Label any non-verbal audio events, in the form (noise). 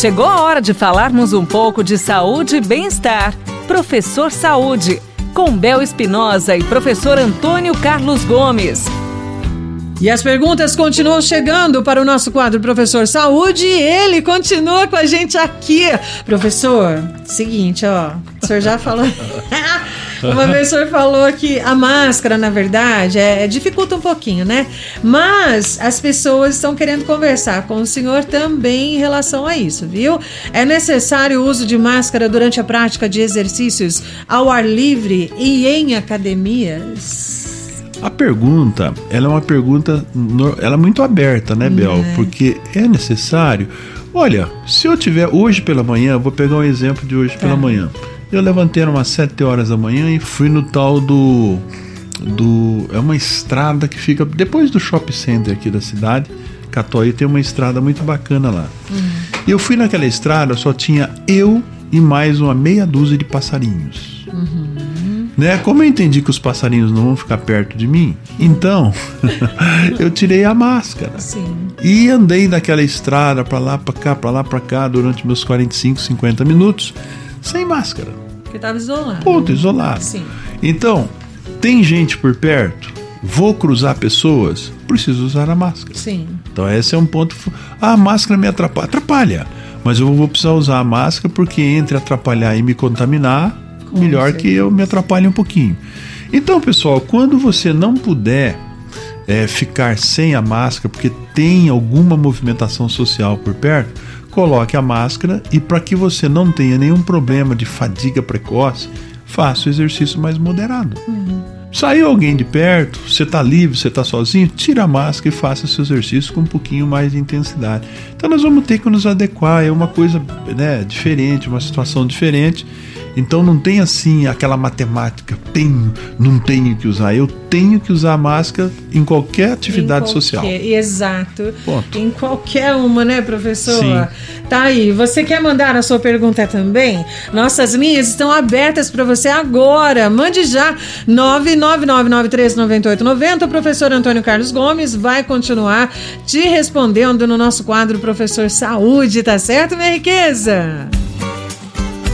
Chegou a hora de falarmos um pouco de saúde e bem-estar. Professor Saúde, com Bel Espinosa e professor Antônio Carlos Gomes. E as perguntas continuam chegando para o nosso quadro Professor Saúde e ele continua com a gente aqui. Professor, seguinte, ó, o senhor já falou. (laughs) Uma senhor falou que a máscara, na verdade, é, dificulta um pouquinho, né? Mas as pessoas estão querendo conversar com o senhor também em relação a isso, viu? É necessário o uso de máscara durante a prática de exercícios ao ar livre e em academias? A pergunta, ela é uma pergunta, ela é muito aberta, né, Bel? É. Porque é necessário. Olha, se eu tiver hoje pela manhã, vou pegar um exemplo de hoje tá. pela manhã. Eu levantei umas 7 horas da manhã e fui no tal do do é uma estrada que fica depois do shopping center aqui da cidade. Catoí tem uma estrada muito bacana lá. Uhum. Eu fui naquela estrada, só tinha eu e mais uma meia dúzia de passarinhos. Uhum. Né? Como eu entendi que os passarinhos não vão ficar perto de mim, então (laughs) eu tirei a máscara. Sim. E andei naquela estrada para lá, para cá, para lá, para cá durante meus 45, 50 minutos sem máscara. Porque estava isolado. Ponto, isolado. Sim. Então, tem gente por perto, vou cruzar pessoas, preciso usar a máscara. Sim. Então esse é um ponto. Ah, a máscara me atrapalha. Atrapalha. Mas eu vou precisar usar a máscara porque entre atrapalhar e me contaminar, melhor que eu me atrapalhe um pouquinho. Então, pessoal, quando você não puder é, ficar sem a máscara porque tem alguma movimentação social por perto, coloque a máscara e para que você não tenha nenhum problema de fadiga precoce, faça o exercício mais moderado. Uhum. Saiu alguém de perto, você está livre, você está sozinho, tira a máscara e faça seu exercício com um pouquinho mais de intensidade. Então nós vamos ter que nos adequar, é uma coisa né, diferente, uma situação diferente. Então não tem assim aquela matemática, tenho, não tenho que usar. Eu tenho que usar máscara em qualquer atividade em qualquer, social. Exato. Ponto. Em qualquer uma, né, professor? Sim. Tá aí. Você quer mandar a sua pergunta também? Nossas linhas estão abertas para você agora. Mande já 999939890. O professor Antônio Carlos Gomes vai continuar te respondendo no nosso quadro Professor Saúde, tá certo, minha riqueza?